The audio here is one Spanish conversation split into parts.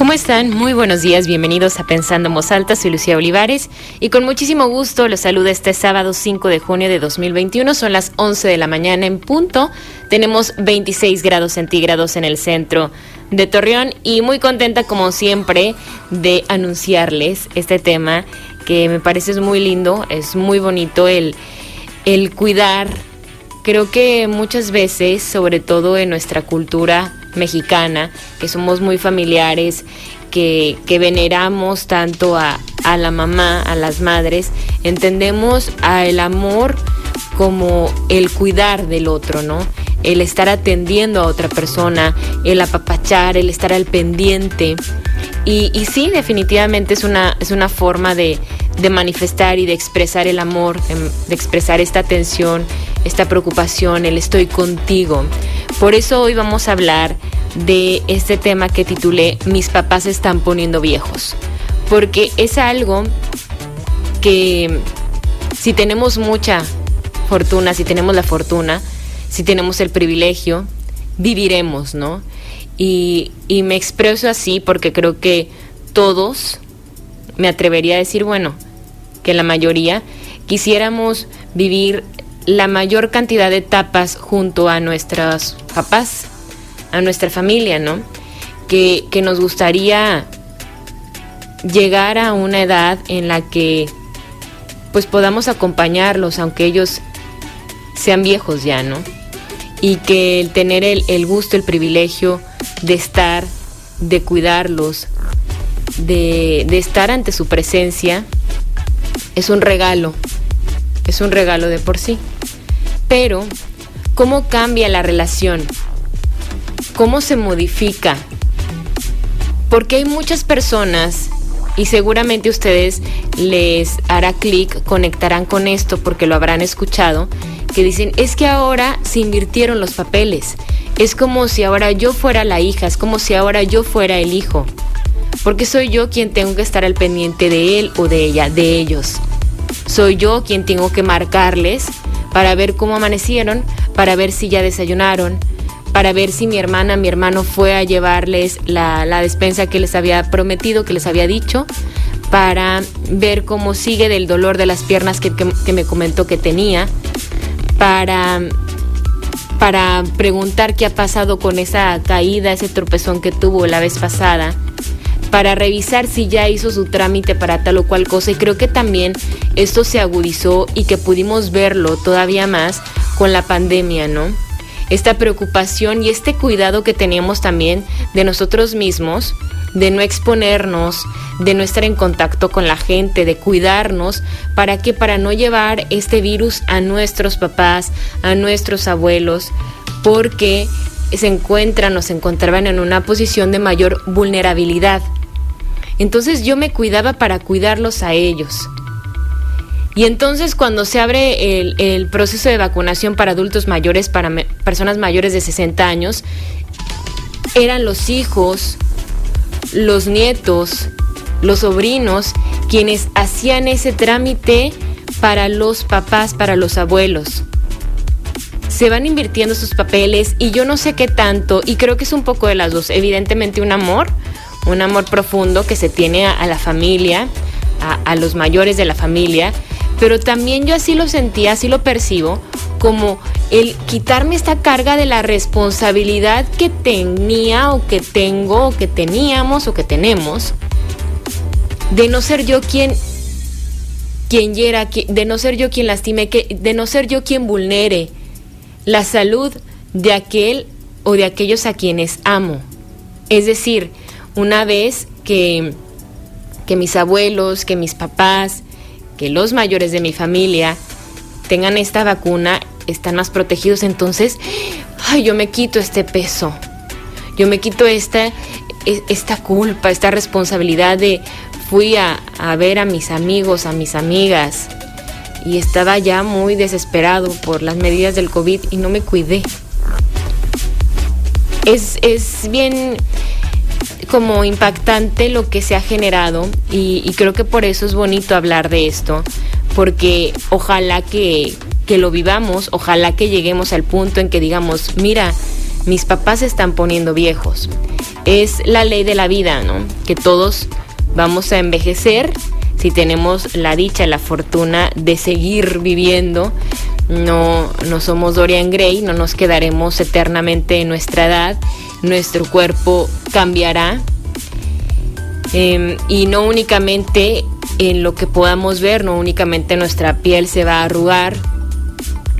¿Cómo están? Muy buenos días, bienvenidos a Pensando en Voz Alta, soy Lucía Olivares y con muchísimo gusto los saludo este sábado 5 de junio de 2021, son las 11 de la mañana en punto, tenemos 26 grados centígrados en el centro de Torreón y muy contenta como siempre de anunciarles este tema que me parece es muy lindo, es muy bonito el, el cuidar, creo que muchas veces, sobre todo en nuestra cultura, mexicana, que somos muy familiares, que, veneramos tanto a, a, la mamá, a las madres, entendemos al amor como el cuidar del otro, ¿no? El estar atendiendo a otra persona, el apapachar, el estar al pendiente. Y, y sí, definitivamente es una, es una forma de, de manifestar y de expresar el amor, de, expresar esta atención, esta preocupación, el estoy contigo. Por eso hoy vamos a hablar de este tema que titulé Mis papás están poniendo viejos. Porque es algo que si tenemos mucha fortuna, si tenemos la fortuna, si tenemos el privilegio, viviremos, ¿no? Y, y me expreso así porque creo que todos, me atrevería a decir, bueno, que la mayoría, quisiéramos vivir la mayor cantidad de etapas junto a nuestros papás, a nuestra familia, ¿no? Que, que nos gustaría llegar a una edad en la que pues podamos acompañarlos, aunque ellos sean viejos ya, ¿no? Y que el tener el, el gusto, el privilegio de estar, de cuidarlos, de, de estar ante su presencia, es un regalo, es un regalo de por sí. Pero, ¿cómo cambia la relación? ¿Cómo se modifica? Porque hay muchas personas, y seguramente ustedes les hará clic, conectarán con esto porque lo habrán escuchado, que dicen, es que ahora se invirtieron los papeles. Es como si ahora yo fuera la hija, es como si ahora yo fuera el hijo porque soy yo quien tengo que estar al pendiente de él o de ella, de ellos. Soy yo quien tengo que marcarles para ver cómo amanecieron, para ver si ya desayunaron, para ver si mi hermana, mi hermano fue a llevarles la, despensa que les había prometido, que les había dicho, para ver cómo sigue del dolor de las piernas que, que me comentó que tenía, para para preguntar qué ha pasado con esa caída, ese tropezón que tuvo la vez pasada para revisar si ya hizo su trámite para tal o cual cosa y creo que también esto se agudizó y que pudimos verlo todavía más con la pandemia, ¿no? Esta preocupación y este cuidado que teníamos también de nosotros mismos, de no exponernos, de no estar en contacto con la gente, de cuidarnos, para que para no llevar este virus a nuestros papás, a nuestros abuelos, porque se encuentran o se encontraban en una posición de mayor vulnerabilidad. Entonces yo me cuidaba para cuidarlos a ellos. Y entonces cuando se abre el, proceso de vacunación para adultos mayores, para personas mayores de 60 años, eran los hijos, los nietos, los sobrinos quienes hacían ese trámite para los papás, para los abuelos. Se van invirtiendo sus papeles y yo no sé qué tanto, y creo que es un poco de las dos, evidentemente un amor, un amor profundo que se tiene a, la familia, a, los mayores de la familia, pero también yo así lo sentía, así lo percibo, como el quitarme esta carga de la responsabilidad que tenía o que tengo o que teníamos o que tenemos, de no ser yo quien quien hiera, de no ser yo quien lastime, de no ser yo quien vulnere la salud de aquel o de aquellos a quienes amo. Es decir, una vez que, que mis abuelos, que mis papás, que los mayores de mi familia tengan esta vacuna, están más protegidos, entonces, ay, yo me quito este peso, yo me quito esta, e, esta culpa, esta responsabilidad de fui a, a ver a mis amigos, a mis amigas, y estaba ya muy desesperado por las medidas del COVID y no me cuidé. es, es bien como impactante lo que se ha generado y, creo que por eso es bonito hablar de esto, porque ojalá que, que lo vivamos, ojalá que lleguemos al punto en que digamos, mira, mis papás se están poniendo viejos. Es la ley de la vida, ¿no? Que todos vamos a envejecer si tenemos la dicha, la fortuna de seguir viviendo. No, no somos Dorian Gray, no nos quedaremos eternamente en nuestra edad nuestro cuerpo cambiará em, y no únicamente en lo que podamos ver, no únicamente nuestra piel se va a arrugar,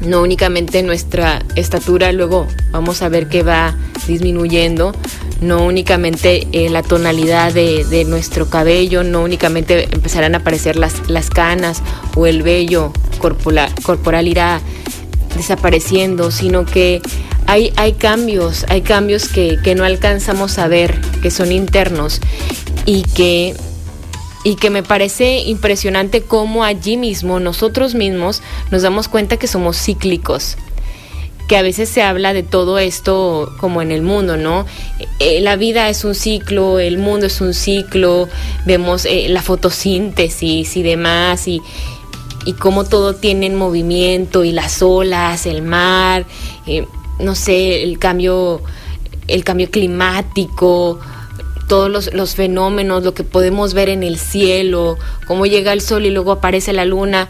no únicamente nuestra estatura luego vamos a ver que va disminuyendo, no únicamente eh, la tonalidad de, nuestro cabello, no únicamente empezarán a aparecer las, las canas o el vello corporal, corporal irá desapareciendo, sino que hay, hay cambios, hay cambios que, no alcanzamos a ver, que son internos y que y que me parece impresionante cómo allí mismo nosotros mismos nos damos cuenta que somos cíclicos que a veces se habla de todo esto como en el mundo, ¿no? Eh, la vida es un ciclo, el mundo es un ciclo, vemos eh, la fotosíntesis y demás, y, y cómo todo tiene movimiento, y las olas, el mar, eh, no sé, el cambio, el cambio climático, todos los, los, fenómenos, lo que podemos ver en el cielo, cómo llega el sol y luego aparece la luna,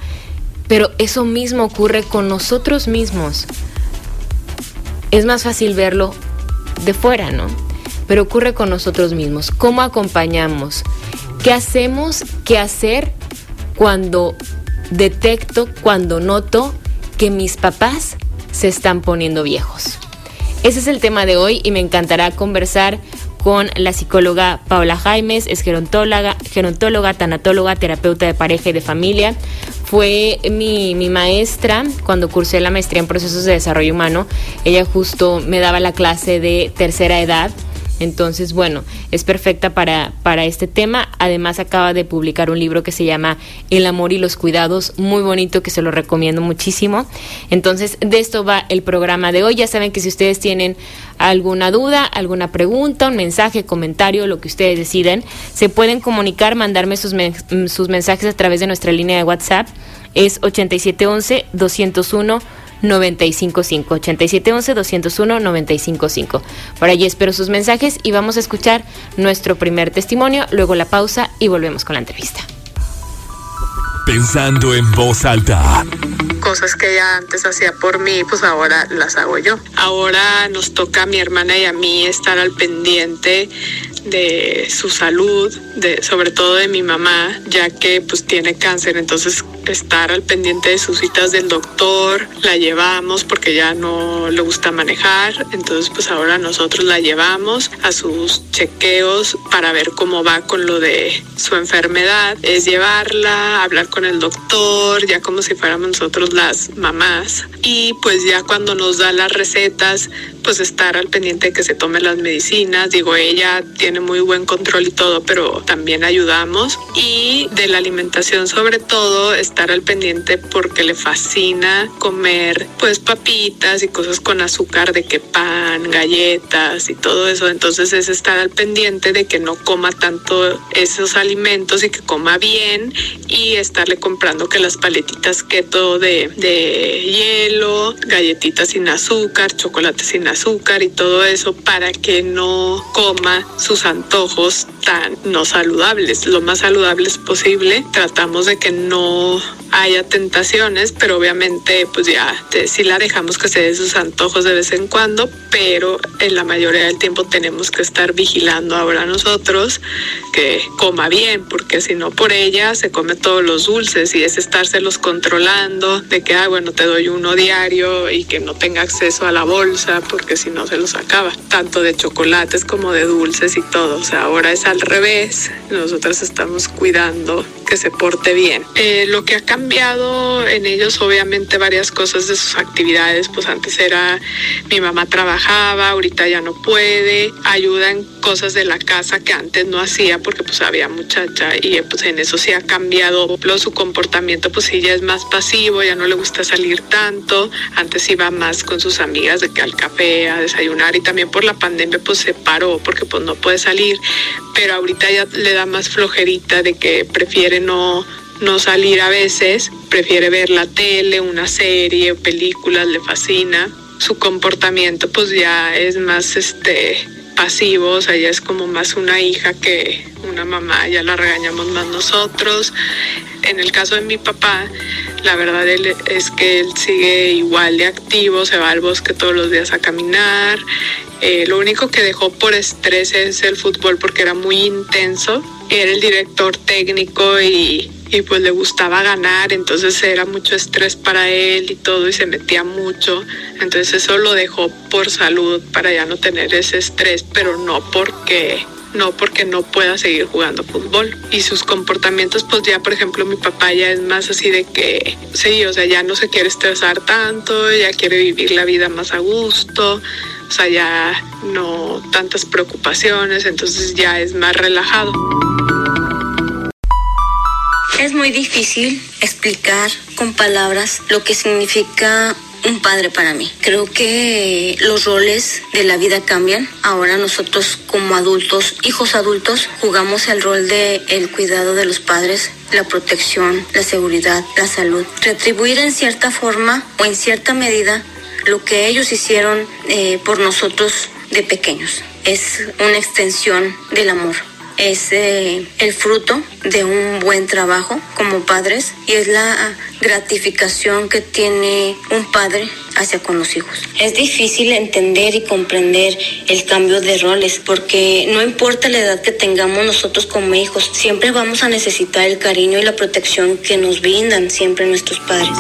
pero eso mismo ocurre con nosotros mismos. Es más fácil verlo de fuera, ¿no? Pero ocurre con nosotros mismos. ¿Cómo acompañamos? ¿Qué hacemos? ¿Qué hacer cuando detecto, cuando noto que mis papás se están poniendo viejos. Ese es el tema de hoy y me encantará conversar con la psicóloga Paula Jaimes, es gerontóloga, gerontóloga, tanatóloga, terapeuta de pareja y de familia. Fue mi, mi, maestra cuando cursé la maestría en procesos de desarrollo humano. Ella justo me daba la clase de tercera edad entonces, bueno, es perfecta para, para este tema. Además, acaba de publicar un libro que se llama El amor y los cuidados, muy bonito, que se lo recomiendo muchísimo. Entonces, de esto va el programa de hoy. Ya saben que si ustedes tienen alguna duda, alguna pregunta, un mensaje, comentario, lo que ustedes deciden, se pueden comunicar, mandarme sus, sus mensajes a través de nuestra línea de WhatsApp. Es 8711 201 955 8711 201 955. Por allí espero sus mensajes y vamos a escuchar nuestro primer testimonio, luego la pausa y volvemos con la entrevista. Pensando en voz alta. Cosas que ella antes hacía por mí, pues ahora las hago yo. Ahora nos toca a mi hermana y a mí estar al pendiente de su salud, de, sobre todo de mi mamá, ya que pues tiene cáncer, entonces estar al pendiente de sus citas del doctor, la llevamos porque ya no le gusta manejar, entonces pues ahora nosotros la llevamos a sus chequeos para ver cómo va con lo de su enfermedad, es llevarla, hablar con el doctor, ya como si fuéramos nosotros las mamás. Y pues ya cuando nos da las recetas, pues estar al pendiente de que se tome las medicinas. Digo, ella tiene muy buen control y todo, pero también ayudamos. Y de la alimentación sobre todo, estar al pendiente porque le fascina comer pues papitas y cosas con azúcar de que pan, galletas y todo eso. Entonces es estar al pendiente de que no coma tanto esos alimentos y que coma bien y estarle comprando que las paletitas keto de, de hielo, galletitas sin azúcar, chocolate sin azúcar y todo eso para que no coma sus antojos tan no saludables, lo más saludables posible. Tratamos de que no haya tentaciones, pero obviamente pues ya si la dejamos que se dé sus antojos de vez en cuando, pero en la mayoría del tiempo tenemos que estar vigilando ahora nosotros que coma bien, porque si no por ella se come todos los dulces y es estárselos controlando, de que, ah, bueno, te doy uno diario y que no tenga acceso a la bolsa, porque si no se los acaba, tanto de chocolates como de dulces y todo, o sea, ahora es al revés, nosotros estamos cuidando que se porte bien. Eh, lo que ha cambiado en ellos obviamente varias cosas de sus actividades, pues antes era mi mamá trabajaba, ahorita ya no puede, ayuda en cosas de la casa que antes no hacía porque pues había muchacha y pues en eso sí ha cambiado su comportamiento, pues ella es más pasivo, ya no le gusta salir tanto, antes iba más con sus amigas de que al café, a desayunar y también por la pandemia pues se paró porque pues no puede salir, pero ahorita ya le da más flojerita de que prefiere no no salir a veces, prefiere ver la tele, una serie, películas, le fascina. Su comportamiento pues ya es más este pasivo, o ya es como más una hija que una mamá, ya la regañamos más nosotros. En el caso de mi papá, la verdad es que él sigue igual de activo, se va al bosque todos los días a caminar. Eh, lo único que dejó por estrés es el fútbol porque era muy intenso. Era el director técnico y, y pues le gustaba ganar, entonces era mucho estrés para él y todo y se metía mucho. Entonces eso lo dejó por salud para ya no tener ese estrés, pero no porque no porque no pueda seguir jugando fútbol. Y sus comportamientos, pues ya, por ejemplo, mi papá ya es más así de que, sí, o sea, ya no se quiere estresar tanto, ya quiere vivir la vida más a gusto, o sea, ya no tantas preocupaciones, entonces ya es más relajado. Es muy difícil explicar con palabras lo que significa un padre para mí. Creo que los roles de la vida cambian. Ahora nosotros como adultos, hijos adultos, jugamos el rol de el cuidado de los padres, la protección, la seguridad, la salud. Retribuir en cierta forma o en cierta medida lo que ellos hicieron eh, por nosotros de pequeños. Es una extensión del amor es eh, el fruto de un buen trabajo como padres y es la gratificación que tiene un padre hacia con los hijos. Es difícil entender y comprender el cambio de roles porque no importa la edad que tengamos nosotros como hijos, siempre vamos a necesitar el cariño y la protección que nos brindan siempre nuestros padres.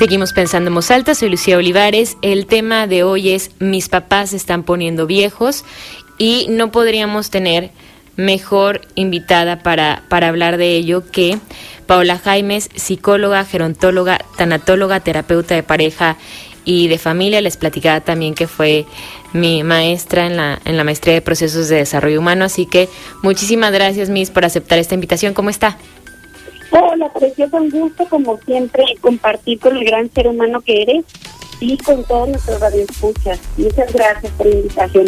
Seguimos pensando en voz soy Lucía Olivares. El tema de hoy es mis papás se están poniendo viejos y no podríamos tener mejor invitada para, para hablar de ello que Paola Jaimes, psicóloga, gerontóloga, tanatóloga, terapeuta de pareja y de familia. Les platicaba también que fue mi maestra en la, en la maestría de procesos de desarrollo humano. Así que muchísimas gracias, Miss, por aceptar esta invitación. ¿Cómo está? Hola, preciosa, un gusto como siempre compartir con el gran ser humano que eres y con todos nuestros radioescuchas. Muchas gracias por la invitación.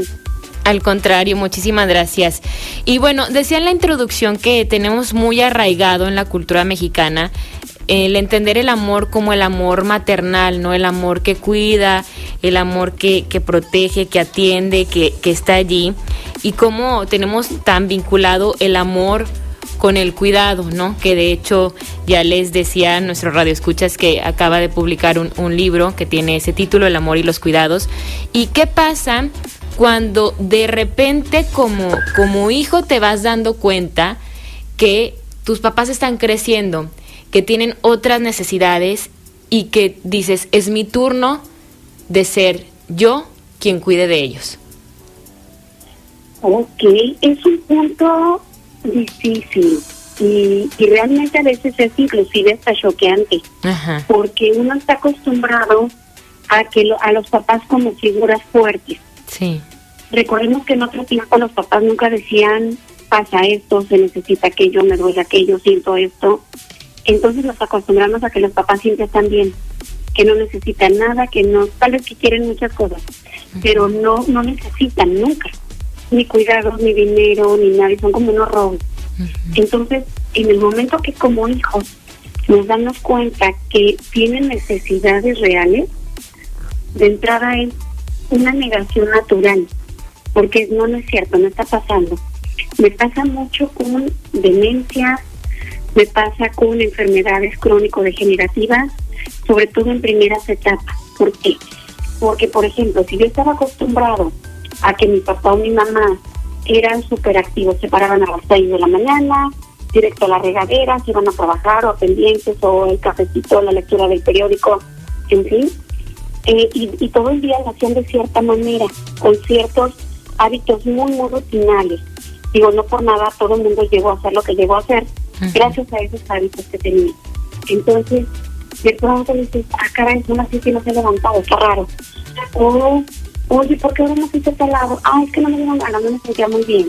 Al contrario, muchísimas gracias. Y bueno, decía en la introducción que tenemos muy arraigado en la cultura mexicana el entender el amor como el amor maternal, ¿no? El amor que cuida, el amor que, que protege, que atiende, que, que está allí. Y cómo tenemos tan vinculado el amor con el cuidado, ¿no? Que de hecho ya les decía nuestro radio escuchas que acaba de publicar un, libro que tiene ese título, El amor y los cuidados. ¿Y qué pasa cuando de repente como, como hijo te vas dando cuenta que tus papás están creciendo, que tienen otras necesidades y que dices, es mi turno de ser yo quien cuide de ellos? Ok, es un punto difícil y, y realmente a veces es inclusive hasta choqueante porque uno está acostumbrado a que a los papás como figuras fuertes. Sí. Recordemos que en otro tiempo los papás nunca decían pasa esto, se necesita aquello, me duele aquello, siento esto. Entonces nos acostumbramos a que los papás siempre están bien, que no necesitan nada, que no, tal vez que quieren muchas cosas, pero no no necesitan nunca ni cuidados, ni dinero, ni nada, son como unos robos. Entonces, en el momento que como hijos nos damos cuenta que tienen necesidades reales, de entrada es una negación natural, porque no, no es cierto, no está pasando. Me pasa mucho con demencia, me pasa con enfermedades crónico-degenerativas, sobre todo en primeras etapas. ¿Por qué? Porque, por ejemplo, si yo estaba acostumbrado a que mi papá o mi mamá eran súper activos, se paraban a las 6 de la mañana, directo a la regadera, se iban a trabajar o a pendientes o el cafecito, la lectura del periódico, en fin. Eh, y, todo el día lo hacían de cierta manera, con ciertos hábitos muy, muy rutinarios. Digo, no por nada todo el mundo llegó a hacer lo que llegó a hacer, gracias a esos hábitos que tenía. Entonces, de pronto dices, ah, caray, son así que no se ha levantado, está raro. O, oye, ¿por qué ahora no fuiste tal lado? Ah, es que no me dieron ganas, no me sentía muy bien.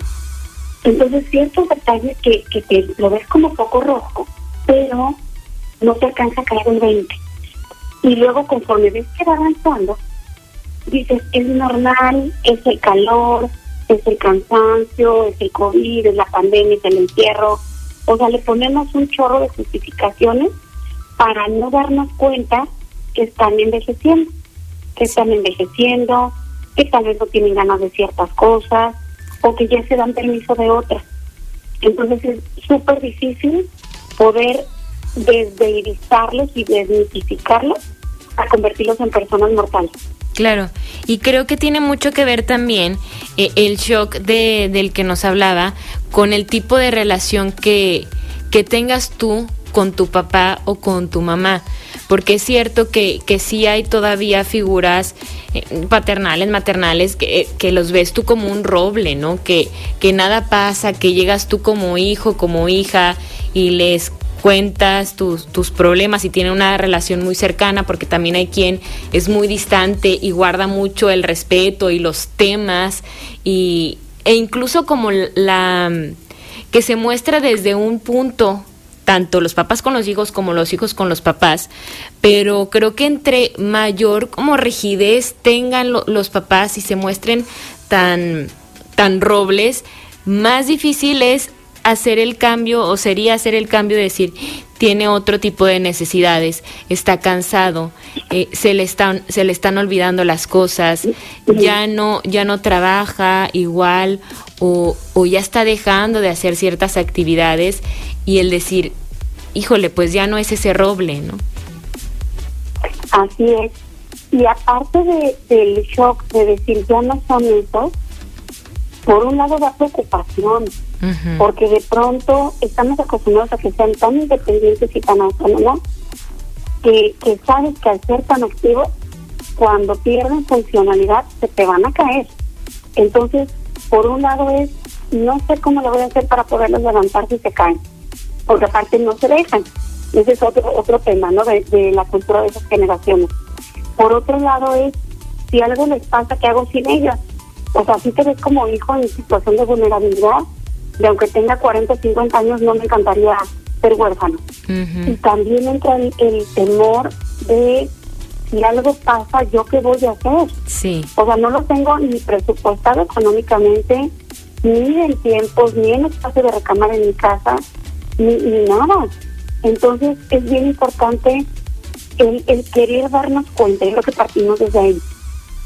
Entonces, ciertos detalles que, que te lo ves como poco rojo, pero no te alcanza a caer el 20. Y luego, conforme ves que va avanzando, dices, es normal, es el calor, es el cansancio, es el COVID, es la pandemia, es el entierro. O sea, le ponemos un chorro de justificaciones para no darnos cuenta que están envejeciendo, que están envejeciendo, que tal vez no tienen ganas de ciertas cosas o que ya se dan permiso de otras. Entonces es súper difícil poder desdeirizarlos y desmitificarlos a convertirlos en personas mortales. Claro, y creo que tiene mucho que ver también eh, el shock de, del que nos hablaba con el tipo de relación que, que tengas tú con tu papá o con tu mamá. Porque es cierto que, que sí hay todavía figuras eh, paternales, maternales, que, que, los ves tú como un roble, ¿no? Que, que nada pasa, que llegas tú como hijo, como hija y les cuentas tus, tus problemas y tienen una relación muy cercana, porque también hay quien es muy distante y guarda mucho el respeto y los temas, y, e incluso como la que se muestra desde un punto tanto los papás con los hijos como los hijos con los papás, pero creo que entre mayor como rigidez tengan los papás y se muestren tan, tan robles, más difícil es hacer el cambio o sería hacer el cambio de decir tiene otro tipo de necesidades, está cansado, eh, se le están se le están olvidando las cosas, ya no ya no trabaja igual o, o ya está dejando de hacer ciertas actividades y el decir, híjole, pues ya no es ese roble, ¿no? Así es. Y aparte de, del shock de decir ya no son esos, por un lado da preocupación, porque de pronto estamos acostumbrados a que sean tan independientes y tan autónomos que, sabes que al ser tan activos, cuando pierden funcionalidad se te van a caer. Entonces, por un lado es, no sé cómo lo voy a hacer para poderlos levantar si se caen, porque aparte no se dejan. Ese es otro otro tema, ¿no? De, de la cultura de esas generaciones. Por otro lado es, si algo les pasa, ¿qué hago sin ellas? O sea, si te ves como hijo en situación de vulnerabilidad, de aunque tenga 40 o 50 años, no me encantaría ser huérfano. Y también entra el, temor de si algo pasa, ¿yo qué voy a hacer? Sí. O sea, no lo tengo ni presupuestado económicamente, ni en tiempos, ni en espacio de recámara en mi casa, ni, ni nada. Entonces, es bien importante el, el querer darnos cuenta, es lo que partimos desde ahí.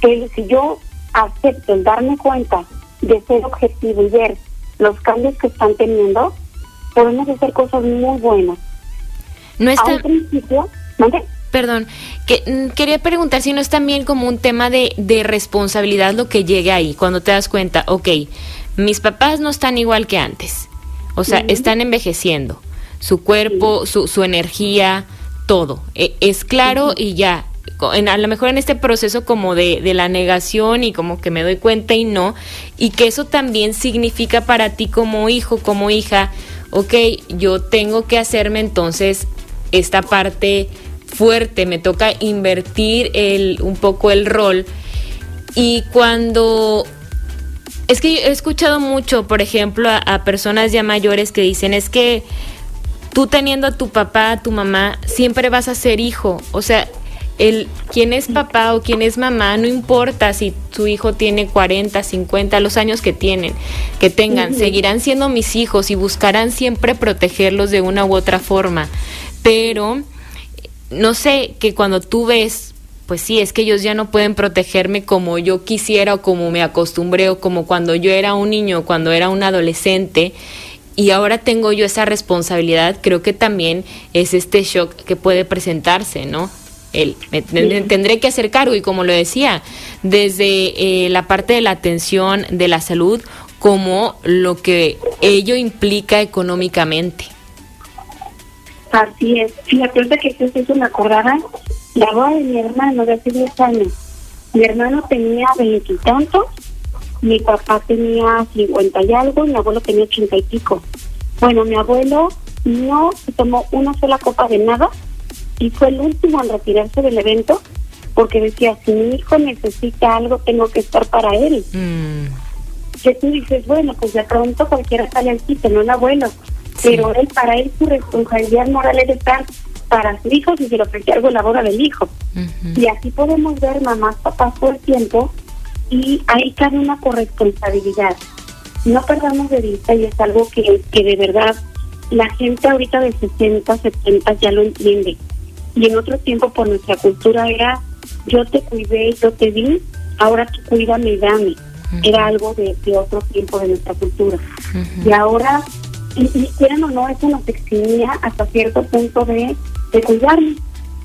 El, si yo acepto el darme cuenta de ser objetivo y ver los cambios que están teniendo, podemos hacer cosas muy buenas. No está... A principio, Perdón, que, mm, quería preguntar si no es también como un tema de, de responsabilidad lo que llegue ahí, cuando te das cuenta, ok, mis papás no están igual que antes, o sea, están envejeciendo, su cuerpo, su, su energía, todo, e, es claro y ya, en, a lo mejor en este proceso como de, de, la negación y como que me doy cuenta y no, y que eso también significa para ti como hijo, como hija, ok, yo tengo que hacerme entonces esta parte fuerte, me toca invertir el, un poco el rol. Y cuando... Es que he escuchado mucho, por ejemplo, a, a personas ya mayores que dicen, es que tú teniendo a tu papá, a tu mamá, siempre vas a ser hijo. O sea, el quién es papá o quién es mamá, no importa si su hijo tiene 40, 50, los años que tienen, que tengan, seguirán siendo mis hijos y buscarán siempre protegerlos de una u otra forma. Pero no sé que cuando tú ves, pues sí, es que ellos ya no pueden protegerme como yo quisiera o como me acostumbré o como cuando yo era un niño, cuando era un adolescente. Y ahora tengo yo esa responsabilidad, creo que también es este shock que puede presentarse, ¿no? Él. Me, tendré que hacer cargo y como lo decía, desde eh, la parte de la atención de la salud como lo que ello implica económicamente. Así es. Fíjate que eso se me acordaba la boda de mi hermano de hace 10 años. Mi hermano tenía veintitantos mi papá tenía 50 y algo y mi abuelo tenía 80 y pico. Bueno, mi abuelo no tomó una sola copa de nada y fue el último en retirarse del evento porque decía, si mi hijo necesita algo, tengo que estar para él. Mm, Que tú dices, bueno, pues de pronto cualquiera sale al quite, no el abuelo. Pero él, para él, su responsabilidad moral es estar para su hijo si se le ofrece algo en la boda del hijo. Y así podemos ver mamás, papás todo el tiempo y ahí cabe una corresponsabilidad. No perdamos de vista y es algo que, que de verdad la gente ahorita de 60, 70 ya lo entiende. Y en otro tiempo por nuestra cultura era yo te cuidé, yo te di, ahora tú cuídame y dame. Era algo de, de otro tiempo de nuestra cultura. Y ahora, y, y quieran o no, eso nos eximía hasta cierto punto de, de cuidarme.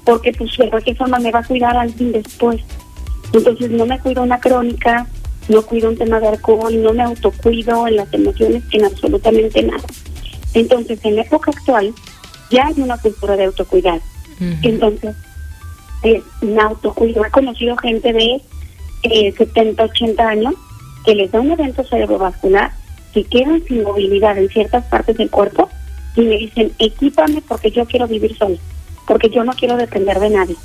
Porque pues de cualquier forma me va a cuidar alguien después. Entonces no me cuido una crónica, no cuido un tema de alcohol, no me autocuido en las emociones, en absolutamente nada. Entonces en la época actual ya hay una cultura de autocuidado. Entonces, eh, me autocuido. He conocido gente de eh, 70, 80 años que les da un evento cerebrovascular, que quedan sin movilidad en ciertas partes del cuerpo y me dicen, equípame porque yo quiero vivir sola, porque yo no quiero depender de nadie.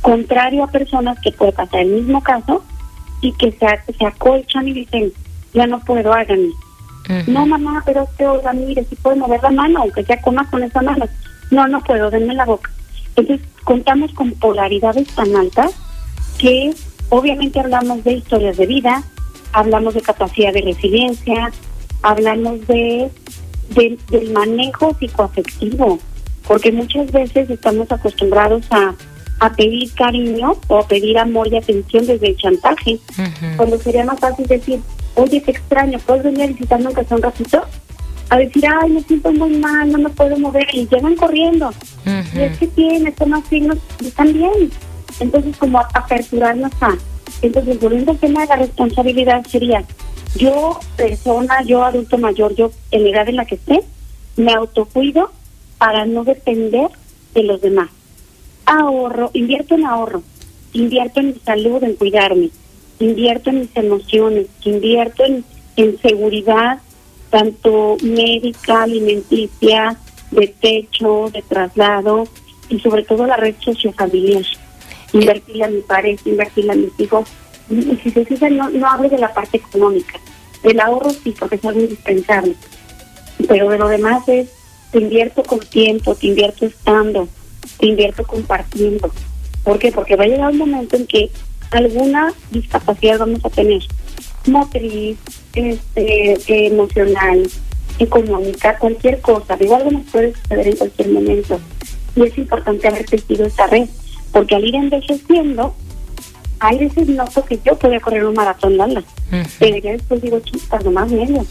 Contrario a personas que puede pasar el mismo caso y que se, se acolchan y dicen, ya no puedo, háganme. No, mamá, pero usted, oiga, mire, si puede mover la mano, aunque sea coma con esa mano. No, no puedo, denme la boca. Entonces, contamos con polaridades tan altas que obviamente hablamos de historias de vida, hablamos de capacidad de resiliencia, hablamos de, de- del manejo psicoafectivo, porque muchas veces estamos acostumbrados a, a pedir cariño o a pedir amor y atención desde el chantaje Ujú. cuando sería más fácil decir, oye, te extraño, ¿puedes venir a visitarme aunque sea un ratito? A decir, ay, me siento muy mal, no me puedo mover, y llegan corriendo. Y es que tienen, más signos, y están bien. Entonces, como a- aperturarnos a. Entonces, volviendo al tema de la responsabilidad, sería, yo, persona, yo, adulto mayor, yo, en la edad en la que esté, me autocuido para no depender de los demás. Ahorro, invierto en ahorro, invierto en mi salud, en cuidarme, invierto en mis emociones, invierto en, en seguridad, tanto médica, alimenticia, de techo, de traslado y sobre todo la red sociofamiliar. Invertirle a mi pareja, invertirle a mis hijos. Y si se fijan, no, no hablo de la parte económica. El ahorro sí, porque es algo indispensable. Pero de lo demás es, te invierto con tiempo, te invierto estando, te invierto compartiendo. ¿Por qué? Porque va a llegar un momento en que alguna discapacidad vamos a tener. Motriz, este, emocional, económica, cualquier cosa. Digo, algo nos puede suceder en cualquier momento. Y es importante haber tejido esta red. Porque al ir envejeciendo, hay veces noto que yo podía correr un maratón, Lala. Ujú. Pero ya después digo, chispas, nomás medio.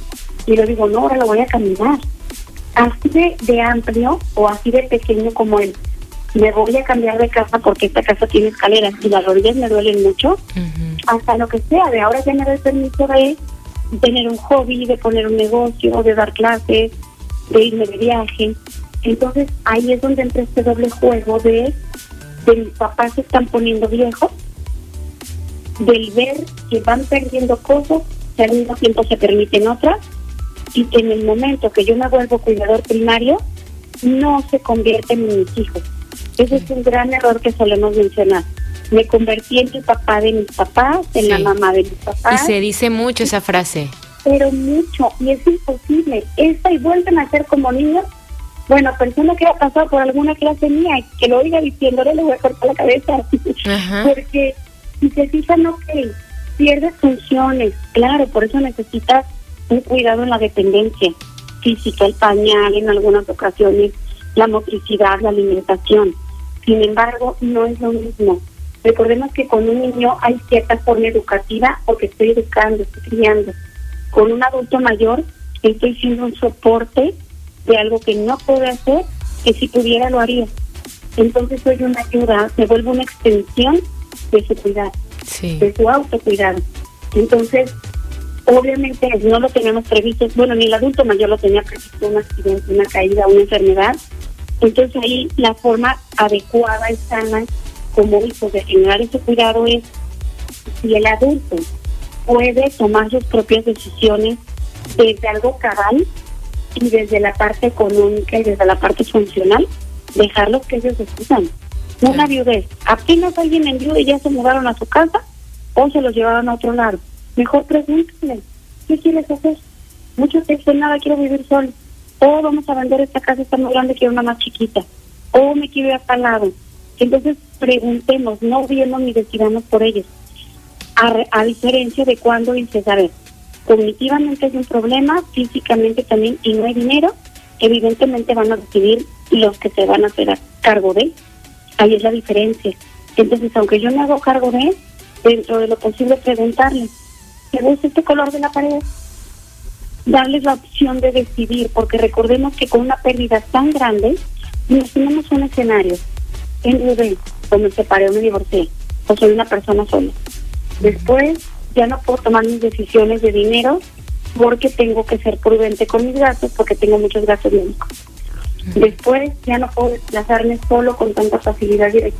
Y lo digo, no, ahora lo voy a caminar. Así de, de amplio o así de pequeño como él. Me voy a cambiar de casa porque esta casa tiene escaleras y las rodillas me duelen mucho. Hasta lo que sea, de ahora ya me doy permiso de tener un hobby, de poner un negocio, de dar clases, de irme de viaje. Entonces ahí es donde entra este doble juego de, de mis papás se están poniendo viejos, del ver que van perdiendo cosas que al mismo tiempo se permiten otras y que en el momento que yo me vuelvo cuidador primario no se convierten en mis hijos. Ese es un gran error que solemos mencionar. Me convertí en el papá de mis papás, en la mamá de mis Y papás, se dice mucho esa frase. pero mucho, y es imposible. Esta y vuelven a ser como niños. Bueno, persona que ha pasado por alguna clase mía y que lo oiga diciéndole, le voy a cortar la cabeza. Ajá. Porque si se fijan, ok, pierdes funciones. Claro, por eso necesitas un cuidado en la dependencia física, el pañal, en algunas ocasiones, la motricidad, la alimentación. Sin embargo, no es lo mismo. Recordemos que con un niño hay cierta forma educativa porque estoy educando, estoy criando. Con un adulto mayor estoy siendo un soporte de algo que no puedo hacer, que si pudiera lo haría. Entonces soy una ayuda, me vuelvo una extensión de su cuidado, Sí. de su autocuidado. Entonces, obviamente no lo teníamos previsto, bueno, ni el adulto mayor lo tenía previsto, un accidente, una caída, una enfermedad. Entonces ahí la forma adecuada y sana como hijo de generar ese cuidado es si el adulto puede tomar sus propias decisiones desde algo cabal y desde la parte económica y desde la parte funcional, dejarlos que ellos decidan. Una viudez, apenas alguien en y ya se mudaron a su casa o se los llevaron a otro lado. Mejor pregúntale, ¿qué quieres hacer? Muchos dicen, nada, quiero vivir solo. O vamos a vender esta casa, está muy grande, quiero una más chiquita. O me quiero ir a tal lado. Entonces preguntemos, no viendo ni decidamos por ellos. A, diferencia de cuando dices, a ver, cognitivamente hay un problema, físicamente también, y no hay dinero, evidentemente van a decidir los que se van a hacer a cargo de. Ahí es la diferencia. Entonces, aunque yo me hago cargo de, dentro de lo posible, preguntarle, ¿te gusta este color de la pared? Darles la opción de decidir, porque recordemos que con una pérdida tan grande, nos tenemos un escenario. En Rubén, o me separé o me divorcié, o soy una persona sola. Después, ya no puedo tomar mis decisiones de dinero porque tengo que ser prudente con mis gastos, porque tengo muchos gastos médicos. Después ya no puedo desplazarme solo con tanta facilidad de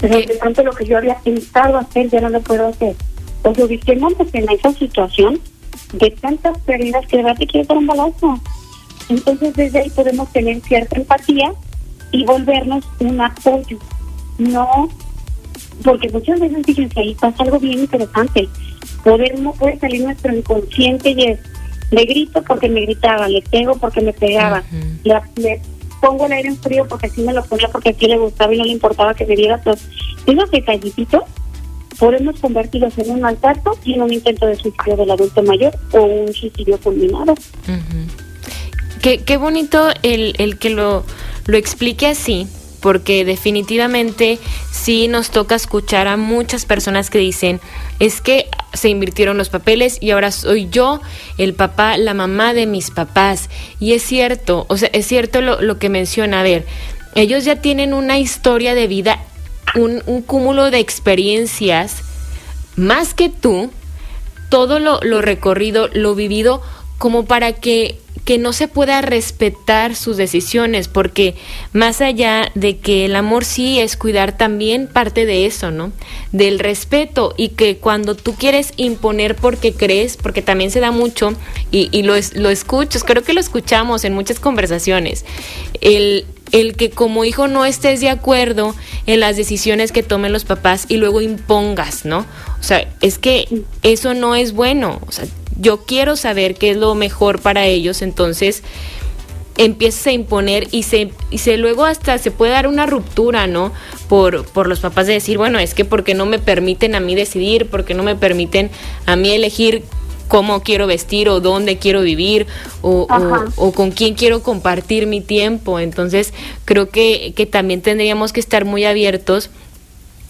Pero de pronto lo que yo había pensado hacer ya no lo puedo hacer. Pues ubiquémonos en esa situación de tantas pérdidas que de verdad te quiere dar un balazo. Entonces desde ahí podemos tener cierta empatía y volvernos un apoyo. No, porque muchas veces fíjense ahí pasa algo bien interesante. Poder no puede salir nuestro inconsciente y es le grito porque me gritaba, le pego porque me pegaba, le, pongo el aire en frío porque así me lo ponía porque así le gustaba y no le importaba que se viera todo. Esos detallitos podemos convertirlos en un maltrato y en un intento de suicidio del adulto mayor o un suicidio culminado. qué, qué bonito el, el que lo, lo explique así, porque definitivamente sí nos toca escuchar a muchas personas que dicen, es que se invirtieron los papeles y ahora soy yo el papá, la mamá de mis papás. Y es cierto, o sea, es cierto lo, lo que menciona, a ver, ellos ya tienen una historia de vida, un, un cúmulo de experiencias, más que tú, todo lo, lo recorrido, lo vivido, como para que que no se pueda respetar sus decisiones, porque más allá de que el amor sí es cuidar también parte de eso, ¿no? Del respeto y que cuando tú quieres imponer porque crees, porque también se da mucho y, y lo, lo escuchas, creo que lo escuchamos en muchas conversaciones, el, el que como hijo no estés de acuerdo en las decisiones que tomen los papás y luego impongas, ¿no? O sea, es que eso no es bueno. O sea, yo quiero saber qué es lo mejor para ellos, entonces empiezas a imponer y se, y se luego hasta se puede dar una ruptura, ¿no? Por, por los papás de decir, bueno, es que porque no me permiten a mí decidir, porque no me permiten a mí elegir cómo quiero vestir o dónde quiero vivir o, o, con quién quiero compartir mi tiempo. Entonces creo que, que también tendríamos que estar muy abiertos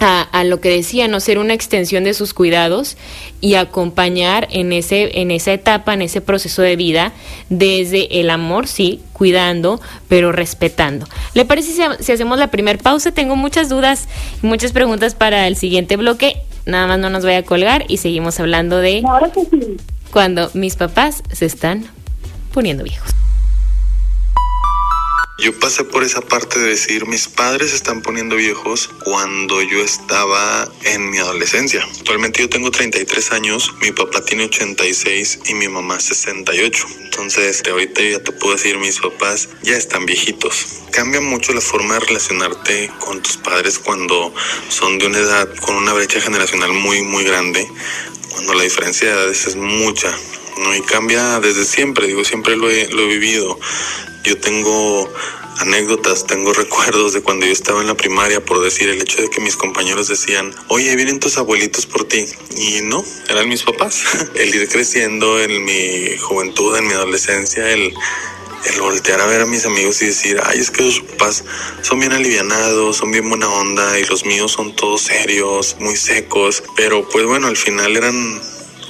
a, lo que decía, no ser una extensión de sus cuidados y acompañar en ese en esa etapa, en ese proceso de vida desde el amor, sí, cuidando, pero respetando. ¿Le parece si, si hacemos la primera pausa? Tengo muchas dudas y muchas preguntas para el siguiente bloque. Nada más no nos voy a colgar y seguimos hablando de cuando mis papás se están poniendo viejos. Yo pasé por esa parte de decir, mis padres se están poniendo viejos cuando yo estaba en mi adolescencia. Actualmente yo tengo 33 años, mi papá tiene 86 y mi mamá 68. Entonces, de ahorita ya te puedo decir, mis papás ya están viejitos. Cambia mucho la forma de relacionarte con tus padres cuando son de una edad con una brecha generacional muy, muy grande, cuando la diferencia de edades es mucha. ¿No? Y cambia desde siempre, digo, siempre lo he, lo he vivido. Yo tengo anécdotas, tengo recuerdos de cuando yo estaba en la primaria, por decir el hecho de que mis compañeros decían, oye, vienen tus abuelitos por ti. Y no, eran mis papás. El ir creciendo en mi juventud, en mi adolescencia, el, el voltear a ver a mis amigos y decir, ay, es que los papás son bien alivianados, son bien buena onda y los míos son todos serios, muy secos. Pero pues bueno, al final eran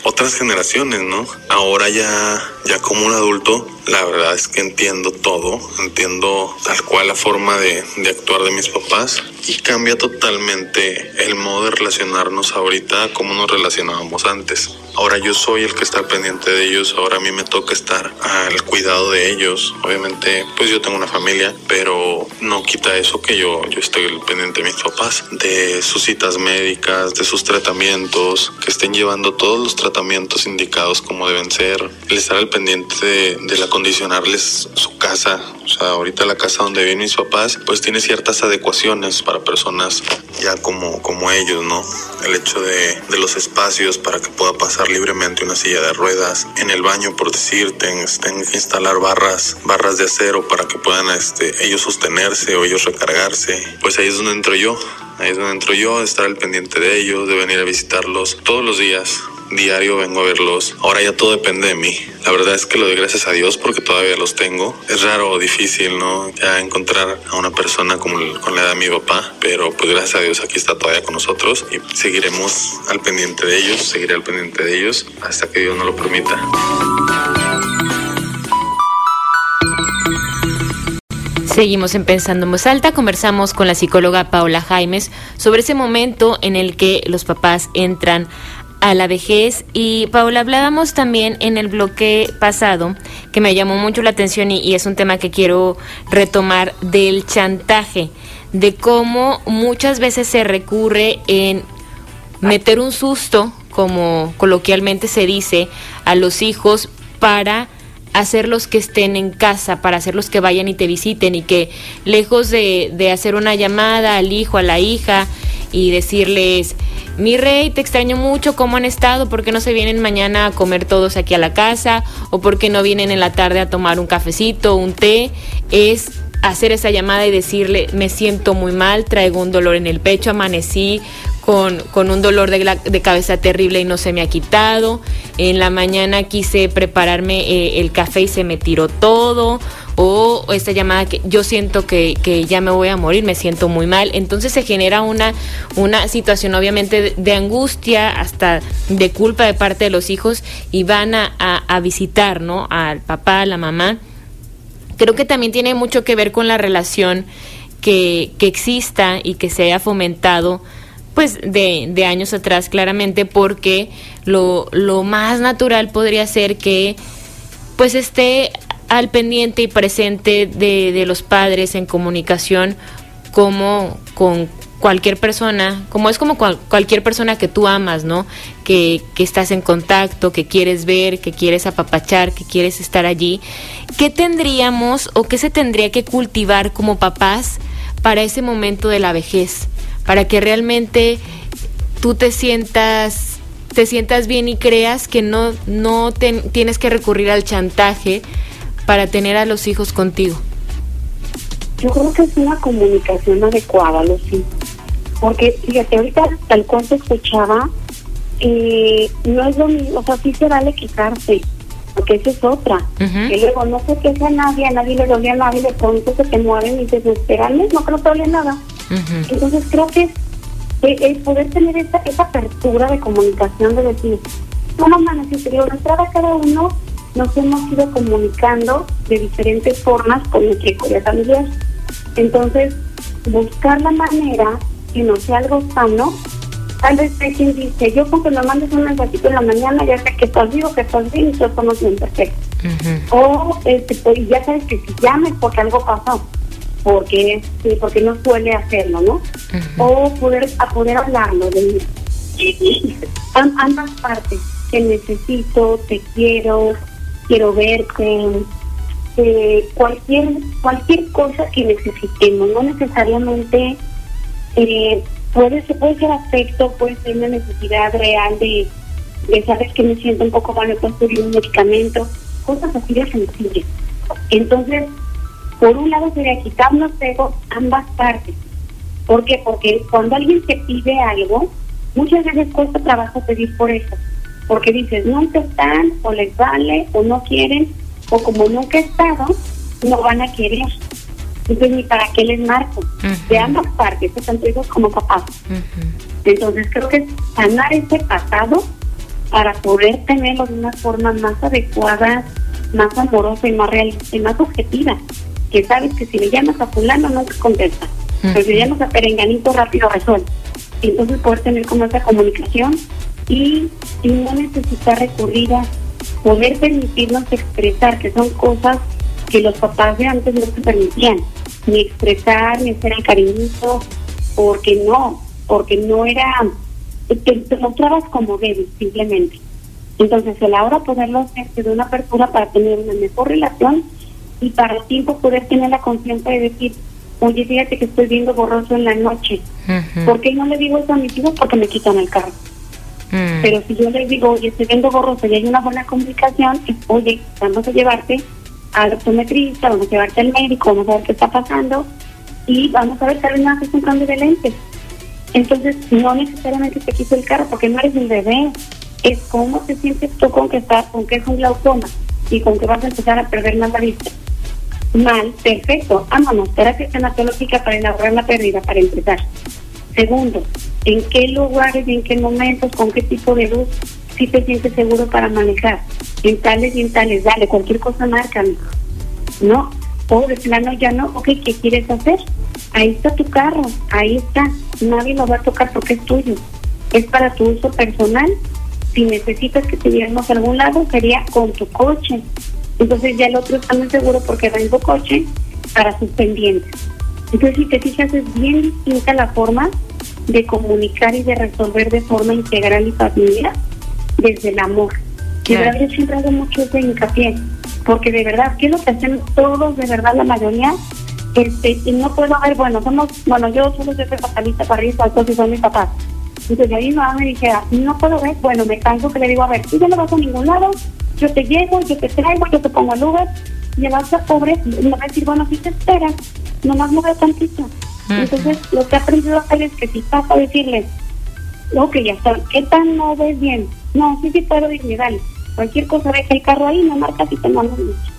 otras generaciones, ¿no? Ahora ya, ya como un adulto, la verdad es que entiendo todo, entiendo tal cual la forma de, de actuar de mis papás y cambia totalmente el modo de relacionarnos ahorita como nos relacionábamos antes. Ahora yo soy el que está pendiente de ellos, ahora a mí me toca estar al cuidado de ellos. Obviamente, pues yo tengo una familia, pero no quita eso que yo, yo estoy pendiente de mis papás, de sus citas médicas, de sus tratamientos, que estén llevando todos los tratamientos indicados como deben ser, el estar al pendiente de, acondicionarles su casa. O sea, ahorita la casa donde viven mis papás, pues tiene ciertas adecuaciones para personas ya como, como ellos, ¿no? El hecho de, de los espacios para que pueda pasar libremente una silla de ruedas, en el baño, por decirte, tengan que instalar barras, barras de acero para que puedan este, ellos sostenerse o ellos recargarse. Pues ahí es donde entro yo, ahí es donde entro yo, estar al pendiente de ellos, de venir a visitarlos todos los días, diario vengo a verlos. Ahora ya todo depende de mí. La verdad es que lo doy gracias a Dios porque todavía los tengo. Es raro o difícil, ¿no? Ya encontrar a una persona como con la edad de mi papá, pero pues gracias a Dios aquí está todavía con nosotros y seguiremos al pendiente de ellos, seguiré al pendiente de ellos hasta que Dios nos lo permita. Seguimos en Pensando en Voz Alta, conversamos con la psicóloga Paola Jaimes sobre ese momento en el que los papás entran a la vejez. Y Paula hablábamos también en el bloque pasado que me llamó mucho la atención y, es un tema que quiero retomar del chantaje de cómo muchas veces se recurre en meter un susto como coloquialmente se dice a los hijos para hacerlos que estén en casa, para hacerlos que vayan y te visiten y que lejos de, de hacer una llamada al hijo, a la hija y decirles mi rey, te extraño mucho, ¿cómo han estado? ¿Por qué no se vienen mañana a comer todos aquí a la casa? ¿O por qué no vienen en la tarde a tomar un cafecito, un té? Es hacer esa llamada y decirle, me siento muy mal, traigo un dolor en el pecho, amanecí con, con un dolor de, de, cabeza terrible y no se me ha quitado. En la mañana quise prepararme eh, el café y se me tiró todo o esta llamada que yo siento que, que, ya me voy a morir, me siento muy mal. Entonces se genera una, una situación obviamente de, angustia, hasta de culpa de parte de los hijos y van a, a, visitar, ¿no? Al papá, a la mamá. Creo que también tiene mucho que ver con la relación que, que exista y que se haya fomentado pues de, de, años atrás claramente porque lo, lo más natural podría ser que pues esté al pendiente y presente de, de los padres en comunicación como con cualquier persona, como es como cualquier persona que tú amas, ¿no? Que, que, estás en contacto, que quieres ver, que quieres apapachar, que quieres estar allí. ¿Qué tendríamos o qué se tendría que cultivar como papás para ese momento de la vejez? Para que realmente tú te sientas te sientas bien y creas que no, no tienes que recurrir al chantaje, para tener a los hijos contigo? Yo creo que es una comunicación adecuada, Lucy. Porque, fíjate, ahorita tal cual se escuchaba, eh, no es lo mismo, o sea, sí se vale quitarse, porque esa es otra. Que luego no sé qué a nadie, a nadie le dolía a nadie, de pronto se te mueven y te desesperan, no creo que nada. Entonces creo que el poder tener esa, esa apertura de comunicación, de decir, no, si lo entrada cada uno nos hemos ido comunicando de diferentes formas con nuestra historia familiar. Entonces, buscar la manera que no sea algo sano, tal vez hay quien dice, yo con que me mandes un mensajito en la mañana, ya sé que estás vivo, que estás bien y todos estamos bien perfecto. O este, pues, ya sabes que si llames porque algo pasó, porque este, porque no suele hacerlo, ¿no? O poder, a poder hablarlo de ambas partes, que necesito, te quiero, quiero verte, eh, cualquier, cualquier cosa que necesitemos, no necesariamente eh, puede, ser, puede ser afecto, puede ser una necesidad real de, de saber que me siento un poco mal, puedo pedir un medicamento, cosas así de sencillas. Entonces, por un lado sería quitarnos ego ambas partes. ¿Por qué? Porque cuando alguien te pide algo, muchas veces cuesta trabajo pedir por eso porque dices, nunca están, o les vale, o no quieren, o como nunca he estado, no van a querer. Entonces, ni para qué les marco. De ambas partes, tanto hijos como papás. Entonces, creo que es sanar ese pasado para poder tenerlo de una forma más adecuada más amorosa y más real y más objetiva, que sabes que si le llamas a fulano nunca contesta, pero si le llamas a perenganito rápido resuelve. Entonces poder tener como esa comunicación y, y no necesitar recurrir a poder permitirnos expresar, que son cosas que los papás de antes no se permitían, ni expresar, ni hacer el cariñito, porque no, porque no era, te, te mostrabas como débil simplemente. Entonces, el ahora poderlo hacer de una apertura para tener una mejor relación y para el tiempo poder tener la conciencia de decir, oye, fíjate que estoy viendo borroso en la noche. ¿Por qué no le digo eso a mis hijos? Porque me quitan el carro. Mm. Pero si yo les digo, oye, estoy viendo borroso y hay una buena comunicación, es, oye, vamos a llevarte al optometrista, vamos a llevarte al médico, vamos a ver qué está pasando y vamos a ver tal vez no haces un cambio de lentes. Entonces, no necesariamente te quito el carro porque no eres un bebé. Es cómo te sientes tú con que estás, con que es un glaucoma y con que vas a empezar a perder más la vista. Mal, perfecto. Vámonos, terapia tanatológica para elaborar la pérdida, para empezar. Segundo, ¿en qué lugares y en qué momentos, con qué tipo de luz, si te sientes seguro para manejar? En tales y en tales, dale, cualquier cosa márcame. No, o de plano ya no, ok, ¿qué quieres hacer? Ahí está tu carro, ahí está, nadie lo va a tocar porque es tuyo. Es para tu uso personal. Si necesitas que te llevemos a algún lado, sería con tu coche. Entonces ya el otro está muy seguro porque va en su coche para sus pendientes. Entonces, si te fijas, es bien distinta la forma de comunicar y de resolver de forma integral y familiar desde el amor. De Claro. verdad, yo siempre hago mucho ese hincapié, porque de verdad, ¿qué es lo que hacemos todos, de verdad, la mayoría? Este, y no puedo ver, bueno, somos, bueno, yo solo soy fatalista para ir entonces son mis papás. Entonces ahí mi mamá me dijera, no puedo ver, bueno, me canso que le digo, a ver, tú ya no vas a ningún lado, yo te llevo, yo te traigo, yo te pongo el Uber, y el otro pobre me va a decir, bueno, si te esperas, nomás me veo tantito. Entonces, lo que he aprendido a hacer es que si pasa a decirles, ok, ya está, ¿qué tan no ves bien? No, sí, sí puedo ir, dale. Cualquier cosa, deja el carro ahí, me marcas y te mando mensaje.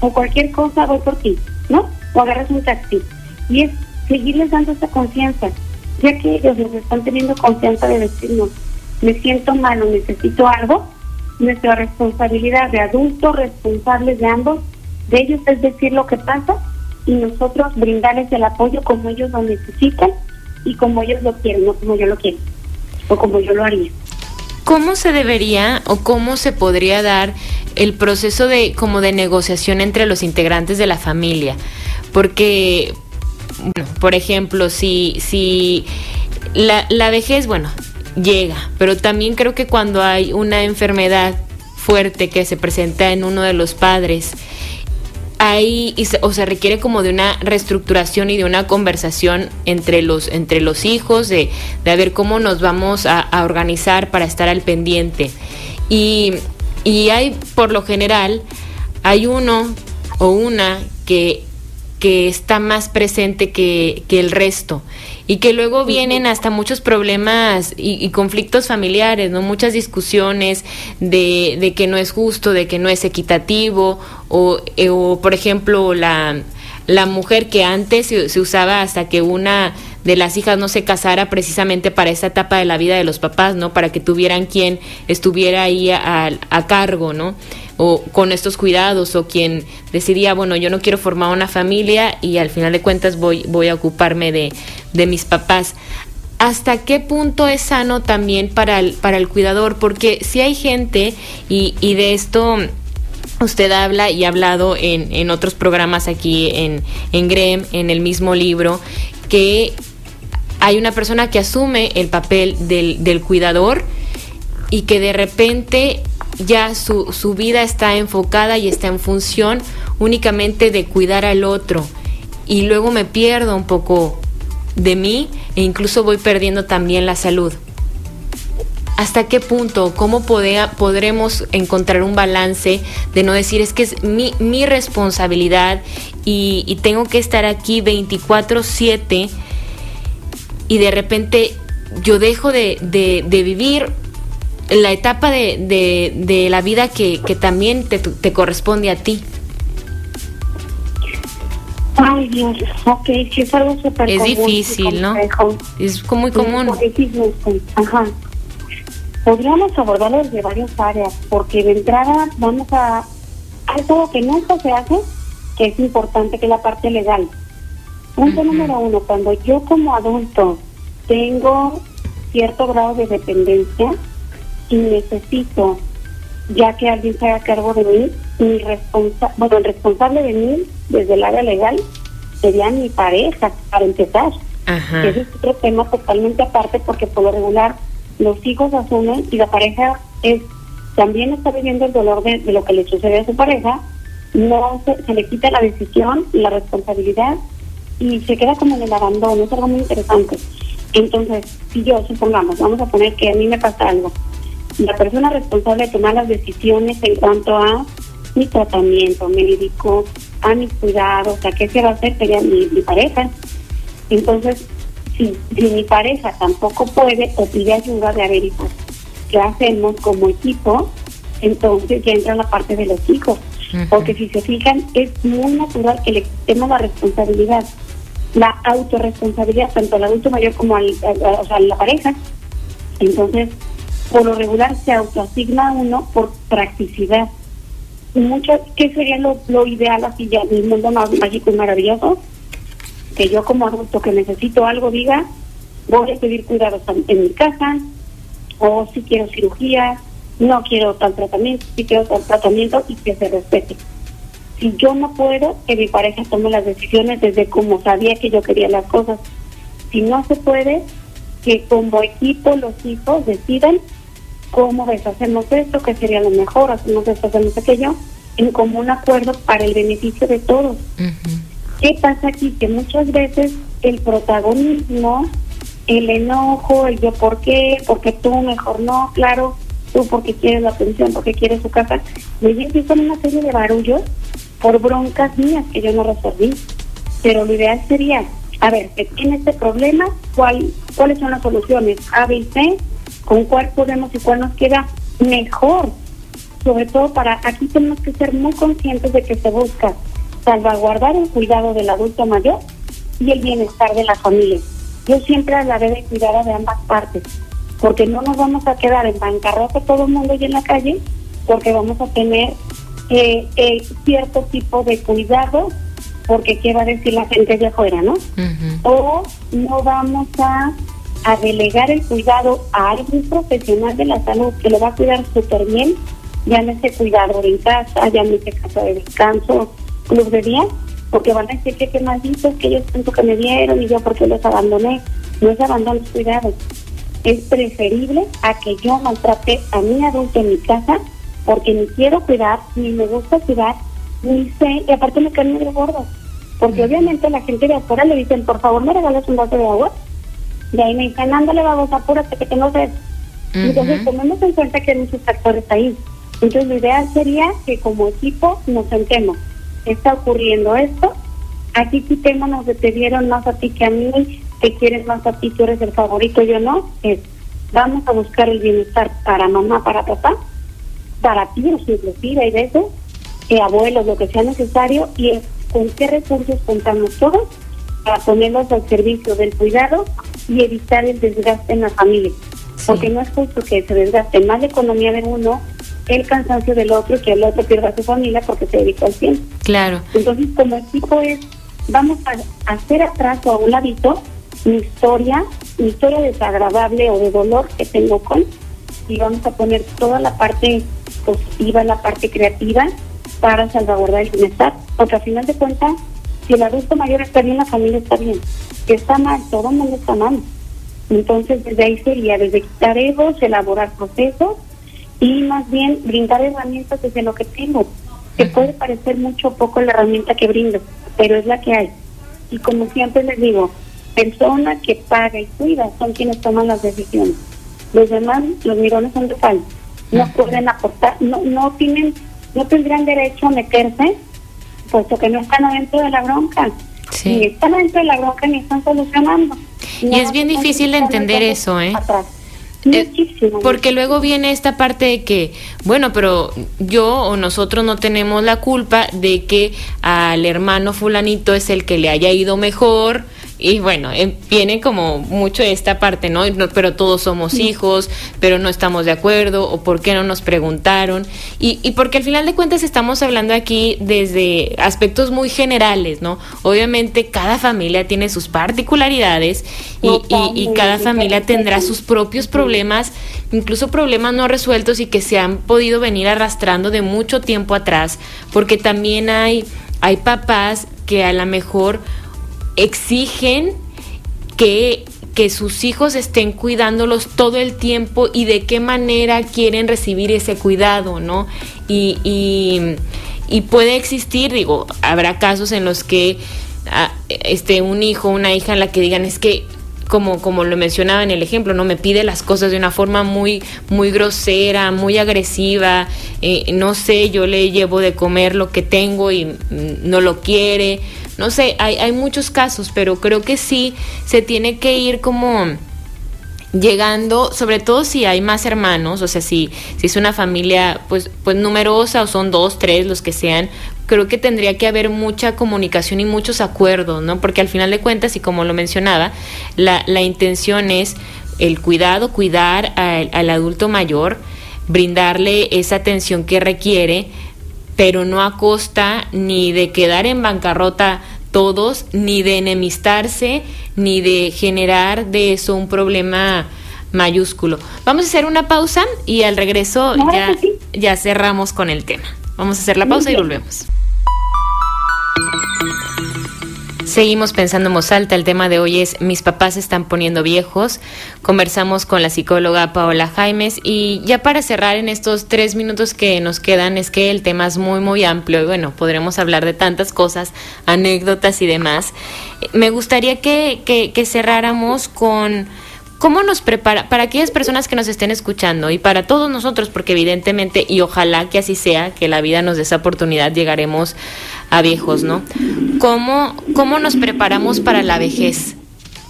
O cualquier cosa, voy por ti, ¿no? O agarras un taxi. Y es seguirles dando esa confianza, ya que ellos nos están teniendo confianza de decirnos, me siento mal o necesito algo, nuestra responsabilidad de adultos responsables de ambos, de ellos es decir lo que pasa y nosotros brindarles el apoyo como ellos lo necesitan y como ellos lo quieren, no como yo lo quiero o como yo lo haría. ¿Cómo se debería o cómo se podría dar el proceso de como de negociación entre los integrantes de la familia? Porque, bueno, por ejemplo, si, si la, la vejez, bueno, llega, pero también creo que cuando hay una enfermedad fuerte que se presenta en uno de los padres, hay se- o se requiere como de una reestructuración y de una conversación entre los entre los hijos de, de a ver cómo nos vamos a, a organizar para estar al pendiente. Y, y hay por lo general hay uno o una que que está más presente que, que el resto y que luego vienen hasta muchos problemas y, y conflictos familiares, ¿no? Muchas discusiones de, de que no es justo, de que no es equitativo o, eh, o, por ejemplo, la, la mujer que antes se, se usaba hasta que una de las hijas no se casara precisamente para esa etapa de la vida de los papás, ¿no? Para que tuvieran quien estuviera ahí a, a cargo, ¿no? O con estos cuidados, o quien decidía, bueno, yo no quiero formar una familia y al final de cuentas voy, voy a ocuparme de, de mis papás. ¿Hasta qué punto es sano también para el, para el cuidador? Porque si hay gente, y, y de esto usted habla y ha hablado en, en otros programas aquí en, en GREM, en el mismo libro, que hay una persona que asume el papel del, del cuidador y que de repente ya su, su vida está enfocada y está en función únicamente de cuidar al otro. Y luego me pierdo un poco de mí e incluso voy perdiendo también la salud. ¿Hasta qué punto? ¿Cómo podremos encontrar un balance de no decir es que es mi, mi responsabilidad y, y tengo que estar aquí 24/7 y de repente yo dejo de, de- de vivir la etapa de, de- de la vida que, que también te, te corresponde a ti? Ay, Dios, ok, sí es algo súper Es común difícil, ¿no? Es como muy común. Ajá. Podríamos abordarlo desde varias áreas, porque de entrada vamos a, algo que nunca se hace, que es importante, que es la parte legal. Punto número uno, cuando yo como adulto tengo cierto grado de dependencia y necesito ya que alguien se haga cargo de mí, mi responsa bueno, el responsable de mí desde el área legal sería mi pareja, para empezar. Ajá. Ese es otro tema totalmente aparte porque por lo regular los hijos asumen y la pareja es también está viviendo el dolor de, lo que le sucede a su pareja, no se, se, le quita la decisión, la responsabilidad y se queda como en el abandono, es algo muy interesante. Entonces, si yo, supongamos, vamos a poner que a mí me pasa algo, la persona responsable de tomar las decisiones en cuanto a mi tratamiento médico, a mis cuidados, a qué se va a hacer sería mi, pareja. Entonces, si, si mi pareja tampoco puede o pide ayuda de haber hijos, ¿qué hacemos como equipo? Entonces ya entra la parte de los hijos. Porque si se fijan, es muy natural que le quitemos la responsabilidad, la autorresponsabilidad, tanto al adulto mayor como al, a la pareja. Entonces, por lo regular se autoasigna uno por practicidad. Mucho, ¿Qué sería lo, ideal así ya mi mundo más mágico y maravilloso? Que yo como adulto que necesito algo diga, voy a pedir cuidados en mi casa, o si quiero cirugía, no quiero tal tratamiento, si quiero tal tratamiento y que se respete. Si yo no puedo, que mi pareja tome las decisiones desde como sabía que yo quería las cosas. Si no se puede, que como equipo los hijos decidan cómo ves, hacemos esto, que sería lo mejor, hacemos esto, hacemos aquello, en común acuerdo para el beneficio de todos. ¿Qué pasa aquí? Que muchas veces el protagonismo, el enojo, el yo por qué, porque tú mejor no, claro, tú porque quieres la atención, porque quieres su casa, y empiezan una serie de barullos por broncas mías que yo no resolví. Pero lo ideal sería, a ver, que tiene este problema, ¿cuál, ¿cuáles son las soluciones? A, B y C, con cuál podemos y cuál nos queda mejor. Sobre todo para, aquí tenemos que ser muy conscientes de que se busca salvaguardar el cuidado del adulto mayor y el bienestar de la familia. Yo siempre hablaré de cuidado de ambas partes, porque no nos vamos a quedar en bancarrota todo el mundo y en la calle, porque vamos a tener eh, eh, cierto tipo de cuidado, porque qué va a decir la gente de afuera, ¿no? O no vamos a a delegar el cuidado a algún profesional de la salud que lo va a cuidar súper bien, llámese cuidador en casa, llámese casa de descanso, club de día, porque van a decir que qué malditos que ellos tanto que me dieron y yo porque los abandoné. No es abandono los cuidados. Es preferible a que yo maltrate a mi adulto en mi casa porque ni quiero cuidar, ni me gusta cuidar, ni sé, y aparte me caen medio gordo. Porque obviamente la gente de afuera le dicen, por favor, me regalas un vaso de agua y ahí me dicen, ándale, vamos, apúrate que tengo sed. Entonces, tomemos en cuenta que hay muchos factores ahí. Entonces, lo ideal sería que como equipo nos sentemos. Está ocurriendo esto, aquí quitémonos de te dieron más a ti que a mí, te quieres más a ti, tú eres el favorito, yo no. Es, vamos a buscar el bienestar para mamá, para papá, para tíos inclusive, y de eso, eh, abuelos, lo que sea necesario, y es con qué recursos contamos todos para ponerlos al servicio del cuidado y evitar el desgaste en la familia. Porque no es justo que se desgaste más la economía de uno, el cansancio del otro, que el otro pierda a su familia porque se dedica al tiempo. Claro. Entonces, como equipo es, vamos a hacer atrás o a un ladito mi historia, mi historia desagradable o de dolor que tengo con, y vamos a poner toda la parte positiva, la parte creativa para salvaguardar el bienestar. Porque al final de cuentas, si el adulto mayor está bien, la familia está bien. Si está mal, todo el mundo está mal. Entonces, desde ahí sería, desde quitar egos, elaborar procesos y más bien brindar herramientas desde lo que tengo. Que puede parecer mucho o poco la herramienta que brindo, pero es la que hay. Y como siempre les digo, persona que paga y cuida son quienes toman las decisiones. Los demás, los mirones son de. No pueden aportar, no, no tienen, no tendrían derecho a meterse puesto que no están adentro de la bronca. Sí. Ni están adentro de la bronca ni están solucionando. Y es bien difícil entender eso, ¿eh? ¿eh? porque luego viene esta parte de que, bueno, pero yo o nosotros no tenemos la culpa de que al hermano fulanito es el que le haya ido mejor y bueno, em, viene como mucho esta parte, ¿no? Pero todos somos hijos, pero no estamos de acuerdo, o por qué no nos preguntaron. Y, y porque al final de cuentas estamos hablando aquí desde aspectos muy generales, ¿no? Obviamente cada familia tiene sus particularidades y, y, cada familia tendrá sus propios problemas, incluso problemas no resueltos y que se han podido venir arrastrando de mucho tiempo atrás, porque también hay, hay papás que a lo mejor exigen que, que sus hijos estén cuidándolos todo el tiempo y de qué manera quieren recibir ese cuidado, ¿no? Y, y, puede existir, digo, habrá casos en los que ah, este, un hijo, una hija en la que digan es que como, como lo mencionaba en el ejemplo, ¿no? Me pide las cosas de una forma muy, muy grosera, muy agresiva, eh, no sé, yo le llevo de comer lo que tengo y mm, no lo quiere, no sé, hay, hay muchos casos, pero creo que sí se tiene que ir como llegando, sobre todo si hay más hermanos, o sea, si, si es una familia pues, pues numerosa o son dos, tres, los que sean, creo que tendría que haber mucha comunicación y muchos acuerdos, ¿no? Porque al final de cuentas, y como lo mencionaba, la, la intención es el cuidado, cuidar al, al adulto mayor, brindarle esa atención que requiere, pero no a costa ni de quedar en bancarrota todos, ni de enemistarse, ni de generar de eso un problema mayúsculo. Vamos a hacer una pausa y al regreso ya, ya cerramos con el tema. Vamos a hacer la pausa y volvemos. Seguimos pensando en voz. El tema de hoy es Mis papás se están poniendo viejos. Conversamos con la psicóloga Paola Jaimes. Y ya para cerrar en estos tres minutos que nos quedan, es que el tema es muy, muy amplio. Y bueno, podremos hablar de tantas cosas, anécdotas y demás. Me gustaría que, que, que cerráramos con ¿Cómo nos prepara para aquellas personas que nos estén escuchando y para todos nosotros, porque evidentemente, y ojalá que así sea, que la vida nos dé esa oportunidad, llegaremos a viejos, ¿no? ¿Cómo, cómo nos preparamos para la vejez?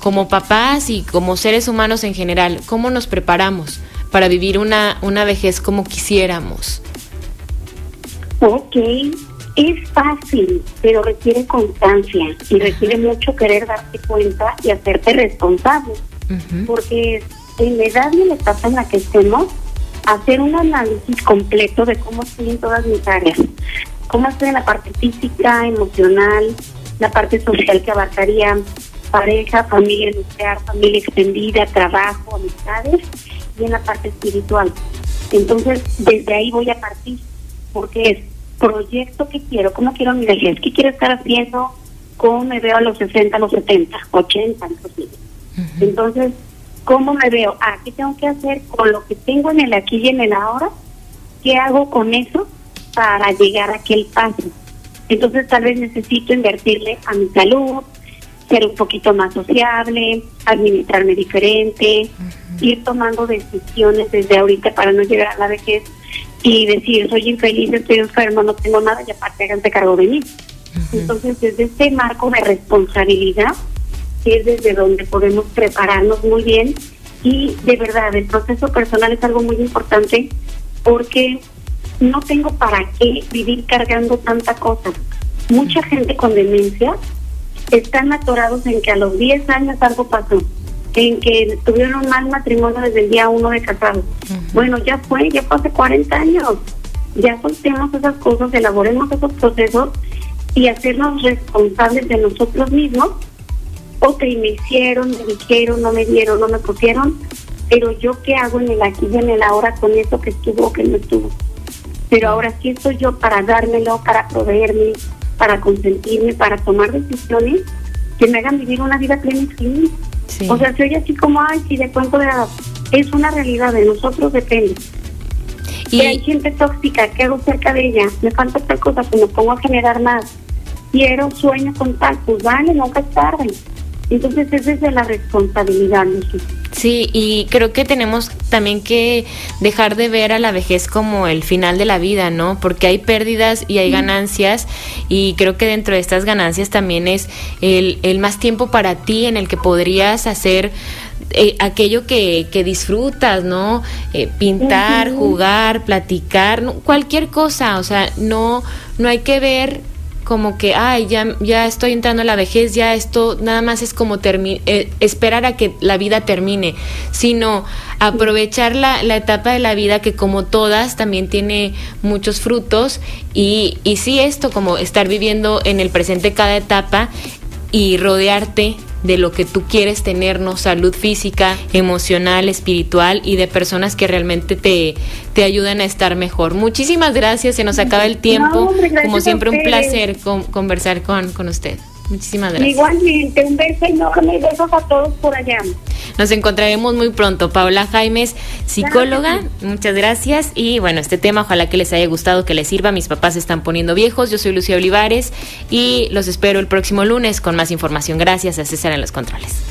Como papás y como seres humanos en general, ¿cómo nos preparamos para vivir una, una vejez como quisiéramos? Ok, es fácil, pero requiere constancia y requiere mucho querer darte cuenta y hacerte responsable porque en la edad y en la etapa en la que estemos, hacer un análisis completo de cómo estoy en todas mis áreas, cómo estoy en la parte física, emocional, la parte social que abarcaría pareja, familia nuclear, familia extendida, trabajo, amistades y en la parte espiritual. Entonces, desde ahí voy a partir, porque es proyecto que quiero, cómo quiero mi vejez, qué quiero estar haciendo, cómo me veo a los 60, a los 70, 80, inclusive. Entonces, ¿cómo me veo? Ah, ¿qué tengo que hacer con lo que tengo en el aquí y en el ahora? ¿Qué hago con eso para llegar a aquel paso? Entonces, tal vez necesito invertirle a mi salud, ser un poquito más sociable, administrarme diferente, ir tomando decisiones desde ahorita para no llegar a la vejez y decir, soy infeliz, estoy enfermo, no tengo nada y aparte háganse cargo de mí. Entonces, desde este marco de responsabilidad, es desde donde podemos prepararnos muy bien y de verdad el proceso personal es algo muy importante porque no tengo para qué vivir cargando tanta cosa. Mucha gente con demencia están atorados en que a los 10 años algo pasó, en que tuvieron un mal matrimonio desde el día uno de casado. Bueno, ya fue, ya fue hace 40 años. Ya soltemos esas cosas, elaboremos esos procesos y hacernos responsables de nosotros mismos ok, me hicieron, me dijeron, no me dieron, no me pusieron, pero yo qué hago en el aquí y en el ahora con eso que estuvo o que no estuvo. Pero ahora sí estoy yo para dármelo, para proveerme, para consentirme, para tomar decisiones que me hagan vivir una vida plena y feliz. O sea, soy así como, ay, si de cuento de nada. Es una realidad, de nosotros depende. Y hay gente tóxica, ¿qué hago cerca de ella? Me falta otra cosa, pues me pongo a generar más. Quiero, sueño con tal, pues vale, nunca es tarde. Entonces es desde la responsabilidad. Sí, y creo que tenemos también que dejar de ver a la vejez como el final de la vida, ¿no? Porque hay pérdidas y hay ganancias y creo que dentro de estas ganancias también es el, el más tiempo para ti en el que podrías hacer eh, aquello que, que, disfrutas, ¿no? Eh, pintar, jugar, platicar, cualquier cosa, o sea, no, no hay que ver como que, ay, ya, ya estoy entrando a la vejez, ya esto nada más es como eh, esperar a que la vida termine, sino aprovechar la, la, etapa de la vida que como todas también tiene muchos frutos y, y sí esto, como estar viviendo en el presente cada etapa y rodearte de lo que tú quieres tenernos, salud física, emocional, espiritual y de personas que realmente te, te ayudan a estar mejor. Muchísimas gracias, se nos acaba el tiempo. Como siempre, un placer conversar con, con usted. Muchísimas gracias. Igualmente, un beso enorme y besos a todos por allá. Nos encontraremos muy pronto. Paola Jaimes, psicóloga, muchas gracias. Y bueno, este tema ojalá que les haya gustado, que les sirva. Mis papás se están poniendo viejos. Yo soy Lucía Olivares y los espero el próximo lunes con más información. Gracias a César en los controles.